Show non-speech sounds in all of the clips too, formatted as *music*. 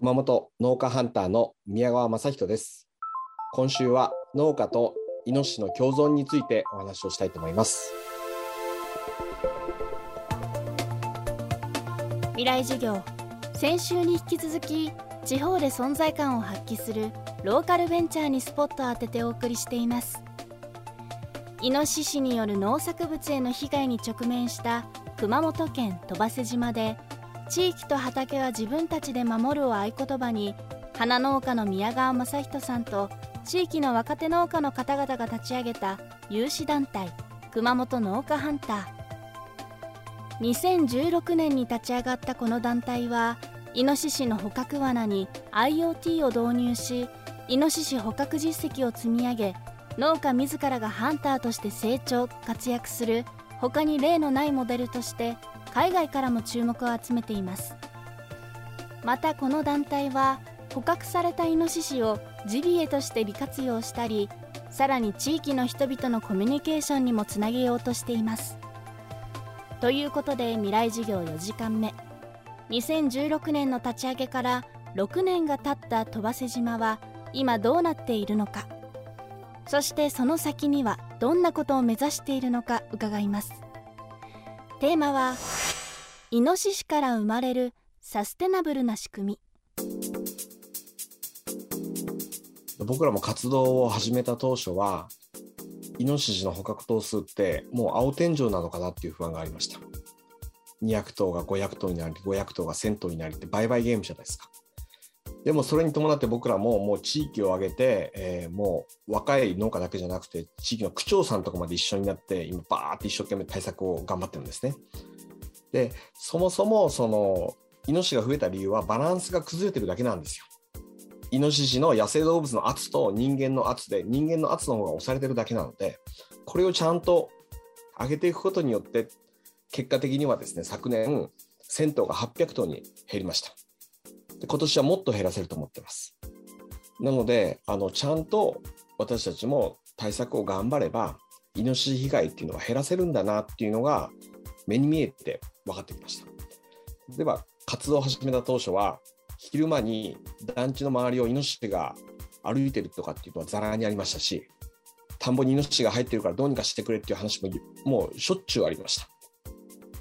熊本農家ハンターの宮川雅人です。今週は農家とイノシシの共存についてお話をしたいと思います。未来授業。先週に引き続き地方で存在感を発揮するローカルベンチャーにスポットを当ててお送りしています。イノシシによる農作物への被害に直面した熊本県鳥羽島で地域と畑は自分たちで守るを合言葉に花農家の宮川雅人さんと地域の若手農家の方々が立ち上げた有志団体熊本農家ハンター。2016年に立ち上がったこの団体はイノシシの捕獲罠に IoT を導入しイノシシ捕獲実績を積み上げ農家自らがハンターとして成長活躍する他に例のないモデルとして海外からも注目を集めています。またこの団体は捕獲されたイノシシをジビエとして利活用したりさらに地域の人々のコミュニケーションにもつなげようとしています。ということで未来授業4時間目。2016年の立ち上げから6年が経った鳥羽島は今どうなっているのか。そしてその先にはどんなことを目指しているのか伺います。テーマはイノシシから生まれるサステナブルな仕組み。僕らも活動を始めた当初はイノシシの捕獲頭数ってもう青天井なのかなっていう不安がありました。200頭が500頭になり500頭が1000頭になりって売買ゲームじゃないですか。でもそれに伴って僕らももう地域を挙げて、えー、もう若い農家だけじゃなくて地域の区長さんとかまで一緒になって今バーって一生懸命対策を頑張ってるんですね。でそもそもそのイノシシが増えた理由はバランスが崩れてるだけなんですよ。イノシシの野生動物の圧と人間の圧で人間の圧の方が押されてるだけなのでこれをちゃんと上げていくことによって結果的にはですね昨年1000頭が800頭に減りました。で今年はもっと減らせると思ってます。なので、あのちゃんと私たちも対策を頑張れば、イノシシ被害っていうのは減らせるんだなっていうのが目に見えて分かってきました。では、活動を始めた当初は、昼間に団地の周りをイノシシが歩いてるとかっていうのはざらにありましたし、田んぼにイノシシが入ってるからどうにかしてくれっていう話ももうしょっちゅうありました。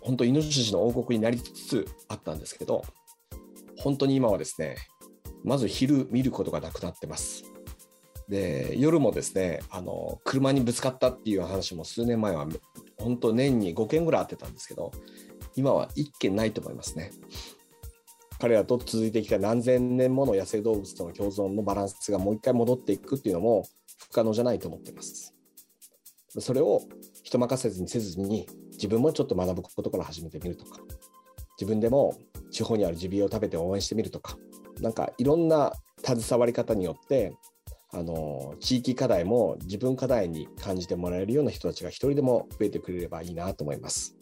本当、イノシシの王国になりつつあったんですけど、本当に今はですね、まず昼見ることがなくなってます。で、夜もですね、あの、車にぶつかったっていう話も数年前は、本当年に5件ぐらいあってたんですけど、今は1件ないと思いますね。彼らと続いてきた何千年もの野生動物との共存のバランスがもう一回戻っていくっていうのも不可能じゃないと思ってます。それを人任せずにせずに自分もちょっと学ぶことから始めてみるとか、自分でも地方にあるジビエを食べて応援してみるとか、なんかいろんな携わり方によって、あの地域課題も自分課題に感じてもらえるような人たちが一人でも増えてくれればいいなと思います。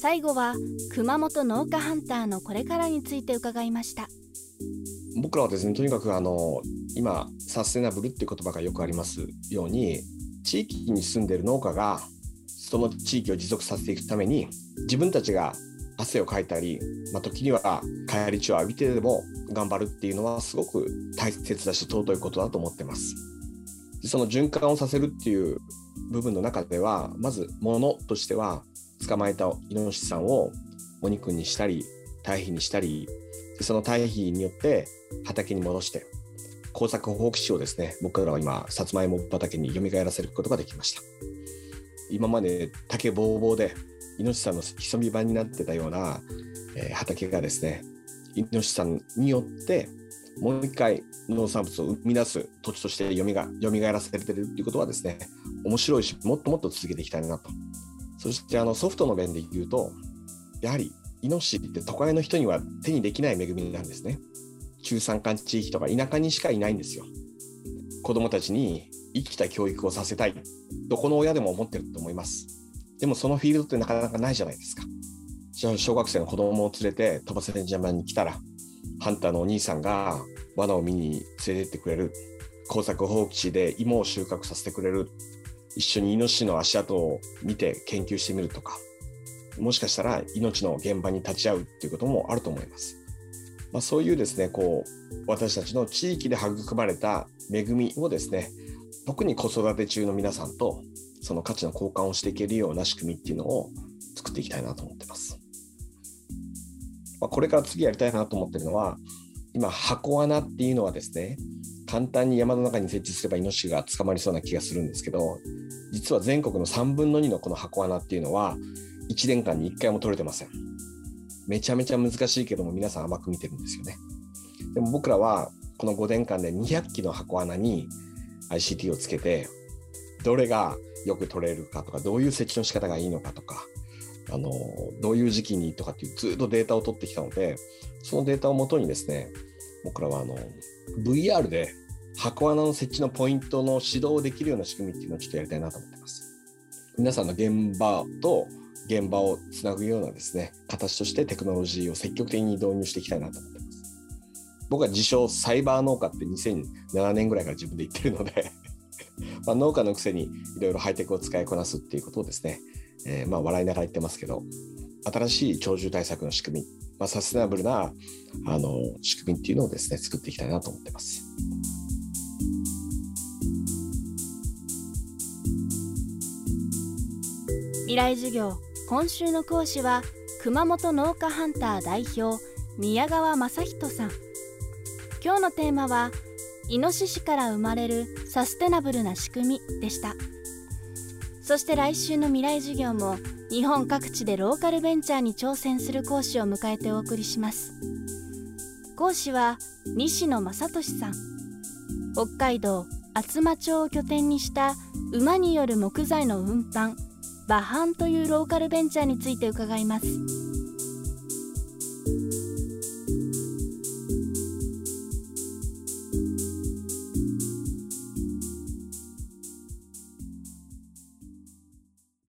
最後は熊本農家ハンターのこれからについて伺いました僕らはですねとにかくあの今サステナブルっていう言葉がよくありますように地域に住んでいる農家がその地域を持続させていくために自分たちが汗をかいたり、まあ、時には帰り血を浴びてでも頑張るっていうのはすごく大切だし尊いことだと思ってます。その循環をさせるっていう部分の中ではまず物としては捕まえたイノシシさんをお肉にしたり堆肥にしたりその堆肥によって畑に戻して耕作放棄地をですね僕らは今さつまいも畑に蘇らせることができました今まで竹ぼうぼうでイノシシさんの潜み場になってたような、えー、畑がですね、イノシシさんによって、もう一回農産物を生み出す土地としてよみが蘇らせてるっていうことはですね、面白いし、もっともっと続けていきたいなと。そしてあのソフトの面で言うと、やはりイノシシって都会の人には手にできない恵みなんですね。中山間地域とか田舎にしかいないんですよ。子供たちに生きた教育をさせたい。どこの親でも思ってると思います。でもそのフィールドってなかなかないじゃないですか。小学生の子供を連れて飛ばせ島に来たら、ハンターのお兄さんが罠を見に連れてってくれる。工作放棄地で芋を収穫させてくれる。一緒にイノシシの足跡を見て研究してみるとか、もしかしたら命の現場に立ち会うっていうこともあると思います。まあ、そういうですねこう私たちの地域で育まれた恵みをですね特に子育て中の皆さんとその価値の交換をしていけるような仕組みっていうのを作っていきたいなと思ってます。まあ、これから次やりたいなと思ってるのは今箱穴っていうのはですね簡単に山の中に設置すればイノシシが捕まりそうな気がするんですけど実は全国の3分の2のこの箱穴っていうのは1年間に1回も取れてませんめちゃめちゃ難しいけども皆さん甘く見てるんですよねでも僕らはこの5年間で200機の箱穴に ICT をつけてどれがよく取れるかとかどういう設置の仕方がいいのかとかあのどういう時期にとかっていうずっとデータを取ってきたのでそのデータをもとにですね僕らはあの VR で箱穴の設置のポイントの指導できるような仕組みっていうのをちょっとやりたいなと思ってます。皆さんの現場と現場をつなぐようなですね形としてテクノロジーを積極的に導入していきたいなと思ってます。僕は自称サイバー農家って2007年ぐらいから自分で言ってるので *laughs* まあ農家のくせにいろいろハイテクを使いこなすっていうことをですね、えー、まあ笑いながら言ってますけど新しい鳥獣対策の仕組み、まあ、サステナブルなあの仕組みっていうのをですね作っていきたいなと思ってます。未来授業。今週の講師は熊本農家ハンター代表宮川雅人さん。今日のテーマはイノシシから生まれるサステナブルな仕組みでした。そして来週の未来授業も日本各地でローカルベンチャーに挑戦する講師を迎えてお送りします。講師は西野正俊さん。北海道厚真町を拠点にした馬による木材の運搬馬搬というローカルベンチャーについて伺います。